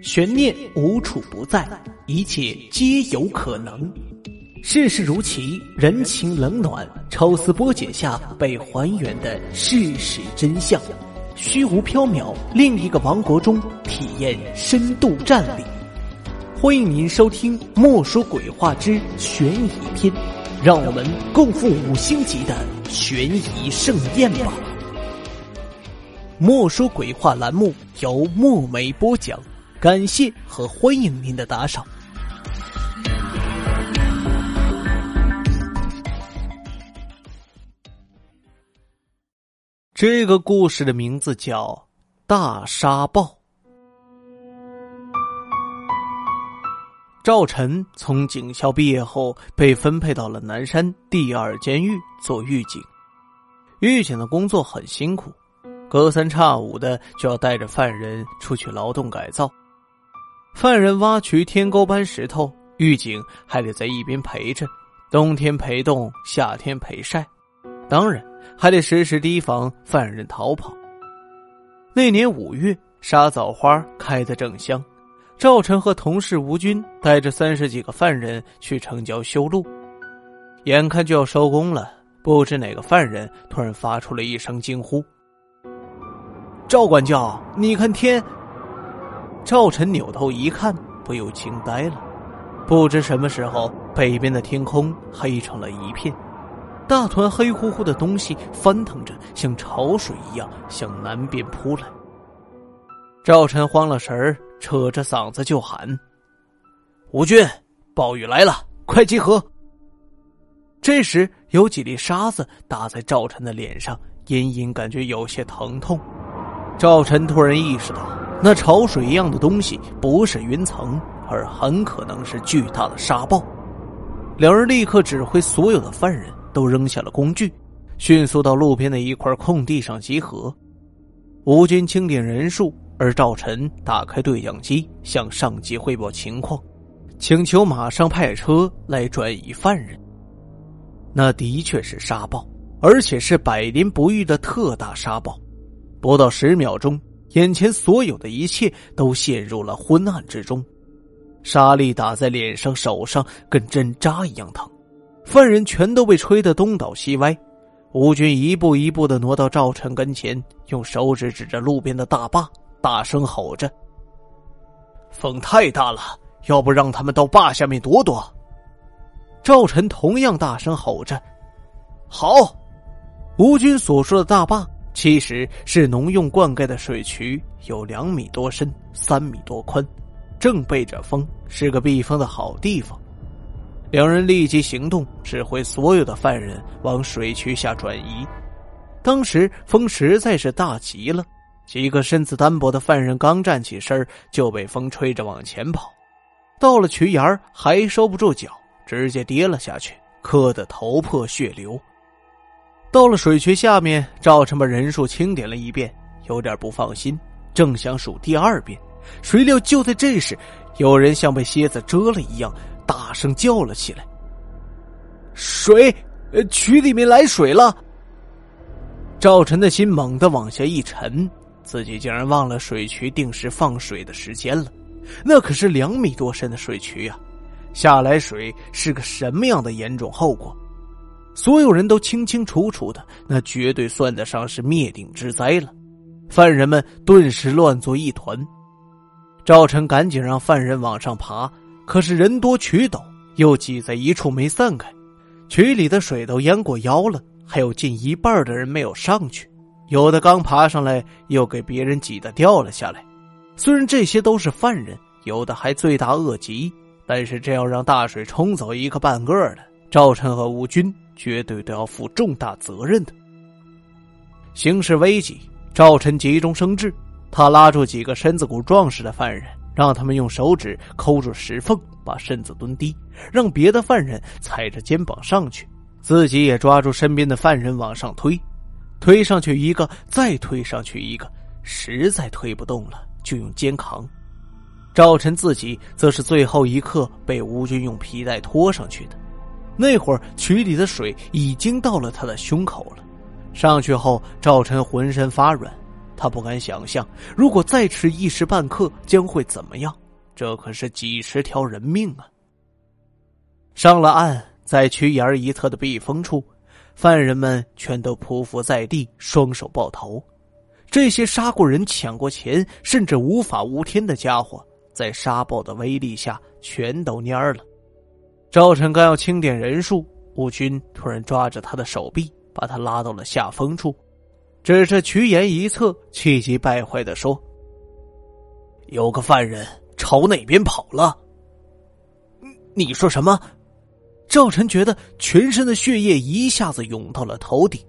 悬念无处不在，一切皆有可能。世事如棋，人情冷暖，抽丝剥茧下被还原的事实真相。虚无缥缈，另一个王国中体验深度战力。欢迎您收听《莫说鬼话之悬疑篇》，让我们共赴五星级的悬疑盛宴吧。莫说鬼话栏目由墨梅播讲。感谢和欢迎您的打赏。这个故事的名字叫《大沙暴》。赵晨从警校毕业后，被分配到了南山第二监狱做狱警。狱警的工作很辛苦，隔三差五的就要带着犯人出去劳动改造。犯人挖渠、天沟、搬石头，狱警还得在一边陪着，冬天陪冻，夏天陪晒，当然还得时时提防犯人逃跑。那年五月，沙枣花开得正香，赵晨和同事吴军带着三十几个犯人去城郊修路，眼看就要收工了，不知哪个犯人突然发出了一声惊呼：“赵管教，你看天！”赵晨扭头一看，不由惊呆了。不知什么时候，北边的天空黑成了一片，大团黑乎乎的东西翻腾着，像潮水一样向南边扑来。赵晨慌了神儿，扯着嗓子就喊：“吴军，暴雨来了，快集合！”这时，有几粒沙子打在赵晨的脸上，隐隐感觉有些疼痛。赵晨突然意识到。那潮水一样的东西不是云层，而很可能是巨大的沙暴。两人立刻指挥所有的犯人都扔下了工具，迅速到路边的一块空地上集合。吴军清点人数，而赵晨打开对讲机向上级汇报情况，请求马上派车来转移犯人。那的确是沙暴，而且是百年不遇的特大沙暴。不到十秒钟。眼前所有的一切都陷入了昏暗之中，沙粒打在脸上、手上，跟针扎一样疼。犯人全都被吹得东倒西歪。吴军一步一步的挪到赵晨跟前，用手指指着路边的大坝，大声吼着：“风太大了，要不让他们到坝下面躲躲？”赵晨同样大声吼着：“好！”吴军所说的大坝。其实是农用灌溉的水渠，有两米多深，三米多宽，正背着风，是个避风的好地方。两人立即行动，指挥所有的犯人往水渠下转移。当时风实在是大极了，几个身子单薄的犯人刚站起身，就被风吹着往前跑，到了渠沿还收不住脚，直接跌了下去，磕得头破血流。到了水渠下面，赵晨把人数清点了一遍，有点不放心，正想数第二遍，谁料就在这时，有人像被蝎子蛰了一样，大声叫了起来：“水！渠里面来水了！”赵晨的心猛地往下一沉，自己竟然忘了水渠定时放水的时间了，那可是两米多深的水渠啊，下来水是个什么样的严重后果？所有人都清清楚楚的，那绝对算得上是灭顶之灾了。犯人们顿时乱作一团。赵晨赶紧让犯人往上爬，可是人多渠陡，又挤在一处没散开，渠里的水都淹过腰了，还有近一半的人没有上去，有的刚爬上来又给别人挤得掉了下来。虽然这些都是犯人，有的还罪大恶极，但是这要让大水冲走一个半个的，赵晨和吴军。绝对都要负重大责任的。形势危急，赵晨急中生智，他拉住几个身子骨壮实的犯人，让他们用手指抠住石缝，把身子蹲低，让别的犯人踩着肩膀上去，自己也抓住身边的犯人往上推，推上去一个，再推上去一个，实在推不动了，就用肩扛。赵晨自己则是最后一刻被吴军用皮带拖上去的。那会儿渠里的水已经到了他的胸口了，上去后赵晨浑身发软，他不敢想象，如果再迟一时半刻，将会怎么样？这可是几十条人命啊！上了岸，在渠沿一侧的避风处，犯人们全都匍匐在地，双手抱头。这些杀过人、抢过钱，甚至无法无天的家伙，在沙暴的威力下，全都蔫了。赵晨刚要清点人数，吴军突然抓着他的手臂，把他拉到了下风处，指着曲沿一侧，气急败坏的说：“有个犯人朝那边跑了。”你说什么？赵晨觉得全身的血液一下子涌到了头顶。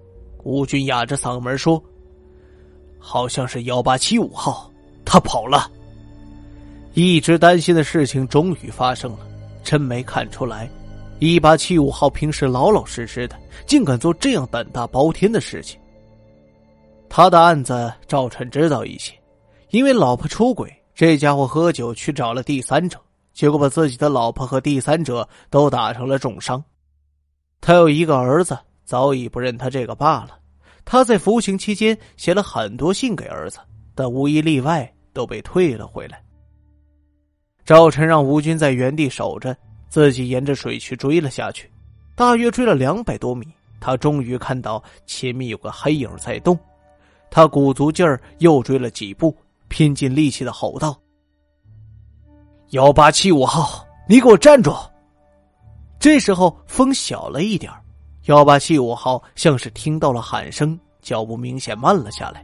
吴军哑着嗓门说。好像是幺八七五号，他跑了。一直担心的事情终于发生了，真没看出来，一八七五号平时老老实实的，竟敢做这样胆大包天的事情。他的案子赵晨知道一些，因为老婆出轨，这家伙喝酒去找了第三者，结果把自己的老婆和第三者都打成了重伤。他有一个儿子，早已不认他这个爸了。他在服刑期间写了很多信给儿子，但无一例外都被退了回来。赵晨让吴军在原地守着，自己沿着水渠追了下去，大约追了两百多米，他终于看到前面有个黑影在动。他鼓足劲儿又追了几步，拼尽力气的吼道：“幺八七五号，你给我站住！”这时候风小了一点幺八七五号像是听到了喊声，脚步明显慢了下来。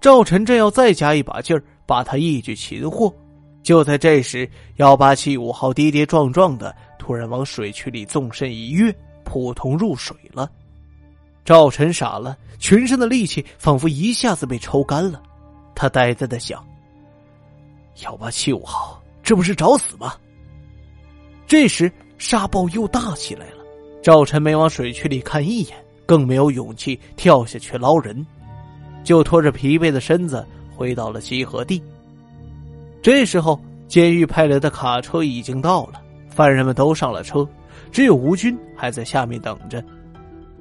赵晨正要再加一把劲儿，把他一举擒获，就在这时，幺八七五号跌跌撞撞的突然往水渠里纵身一跃，扑通入水了。赵晨傻了，全身的力气仿佛一下子被抽干了。他呆呆的想：幺八七五号，这不是找死吗？这时沙暴又大起来了。赵晨没往水渠里看一眼，更没有勇气跳下去捞人，就拖着疲惫的身子回到了集合地。这时候，监狱派来的卡车已经到了，犯人们都上了车，只有吴军还在下面等着。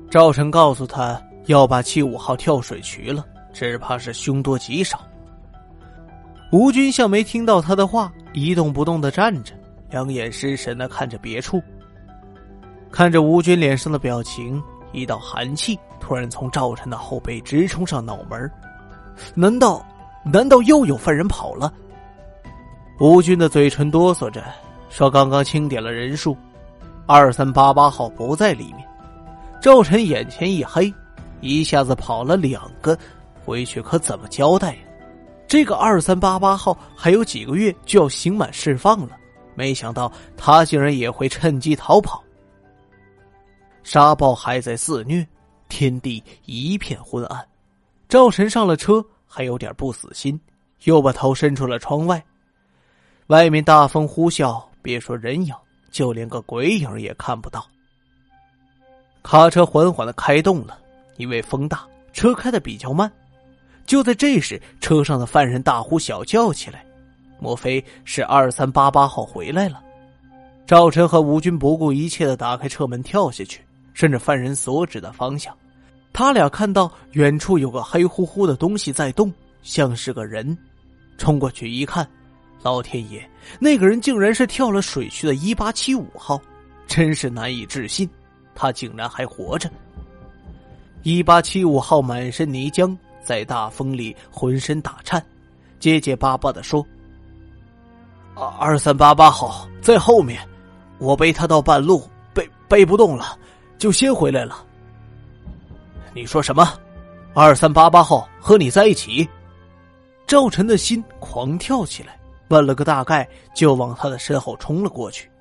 赵晨告诉他，要把七五号跳水渠了，只怕是凶多吉少。吴军像没听到他的话，一动不动的站着，两眼失神的看着别处。看着吴军脸上的表情，一道寒气突然从赵晨的后背直冲上脑门难道，难道又有犯人跑了？吴军的嘴唇哆嗦着，说：“刚刚清点了人数，二三八八号不在里面。”赵晨眼前一黑，一下子跑了两个，回去可怎么交代呀？这个二三八八号还有几个月就要刑满释放了，没想到他竟然也会趁机逃跑。沙暴还在肆虐，天地一片昏暗。赵晨上了车，还有点不死心，又把头伸出了窗外。外面大风呼啸，别说人影，就连个鬼影也看不到。卡车缓缓的开动了，因为风大，车开的比较慢。就在这时，车上的犯人大呼小叫起来，莫非是二三八八号回来了？赵晨和吴军不顾一切的打开车门，跳下去。顺着犯人所指的方向，他俩看到远处有个黑乎乎的东西在动，像是个人。冲过去一看，老天爷，那个人竟然是跳了水去的一八七五号，真是难以置信，他竟然还活着。一八七五号满身泥浆，在大风里浑身打颤，结结巴巴的说：“二三八八号在后面，我背他到半路，背背不动了。”就先回来了。你说什么？二三八八号和你在一起？赵晨的心狂跳起来，问了个大概，就往他的身后冲了过去。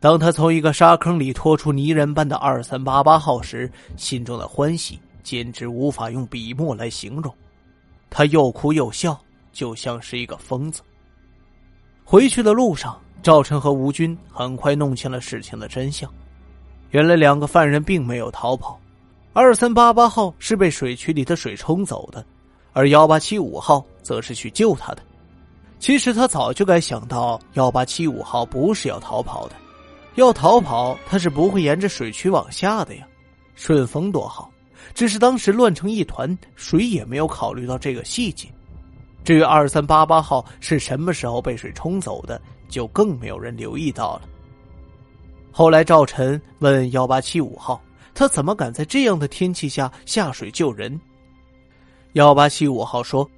当他从一个沙坑里拖出泥人般的二三八八号时，心中的欢喜简直无法用笔墨来形容。他又哭又笑，就像是一个疯子。回去的路上，赵晨和吴军很快弄清了事情的真相。原来两个犯人并没有逃跑，二三八八号是被水渠里的水冲走的，而幺八七五号则是去救他的。其实他早就该想到，幺八七五号不是要逃跑的，要逃跑他是不会沿着水渠往下的呀。顺风多好，只是当时乱成一团，谁也没有考虑到这个细节。至于二三八八号是什么时候被水冲走的，就更没有人留意到了。后来赵晨问幺八七五号，他怎么敢在这样的天气下下水救人？幺八七五号说：“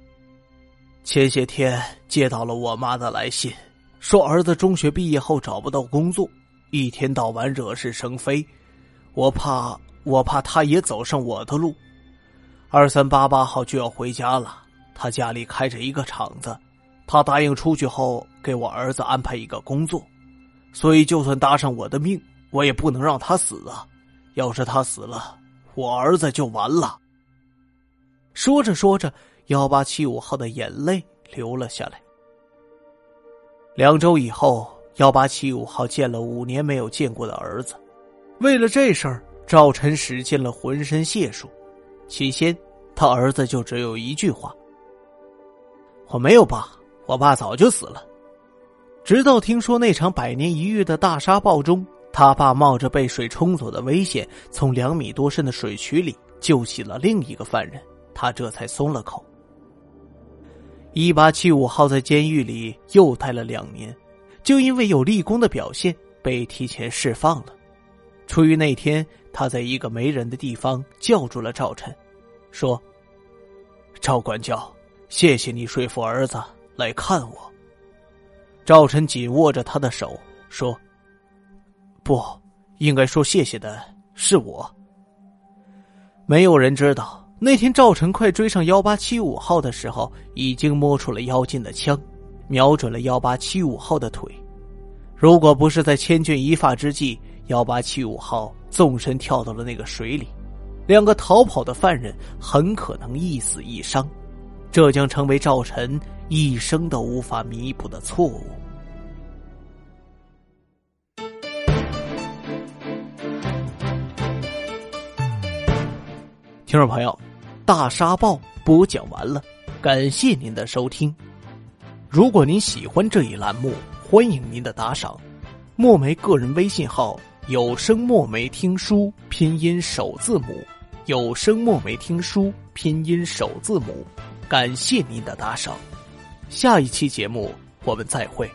前些天接到了我妈的来信，说儿子中学毕业后找不到工作，一天到晚惹是生非，我怕。”我怕他也走上我的路。二三八八号就要回家了，他家里开着一个厂子，他答应出去后给我儿子安排一个工作，所以就算搭上我的命，我也不能让他死啊！要是他死了，我儿子就完了。说着说着，幺八七五号的眼泪流了下来。两周以后，幺八七五号见了五年没有见过的儿子，为了这事儿。赵晨使尽了浑身解数，起先他儿子就只有一句话：“我没有爸，我爸早就死了。”直到听说那场百年一遇的大沙暴中，他爸冒着被水冲走的危险，从两米多深的水渠里救起了另一个犯人，他这才松了口。一八七五号在监狱里又待了两年，就因为有立功的表现被提前释放了。出于那天。他在一个没人的地方叫住了赵晨，说：“赵管教，谢谢你说服儿子来看我。”赵晨紧握着他的手说：“不应该说谢谢的是我。”没有人知道，那天赵晨快追上幺八七五号的时候，已经摸出了妖精的枪，瞄准了幺八七五号的腿。如果不是在千钧一发之际，幺八七五号纵身跳到了那个水里，两个逃跑的犯人很可能一死一伤，这将成为赵晨一生都无法弥补的错误。听众朋友，大沙暴播讲完了，感谢您的收听。如果您喜欢这一栏目，欢迎您的打赏。墨梅个人微信号。有声墨梅听书拼音首字母，有声墨梅听书拼音首字母，感谢您的打赏，下一期节目我们再会。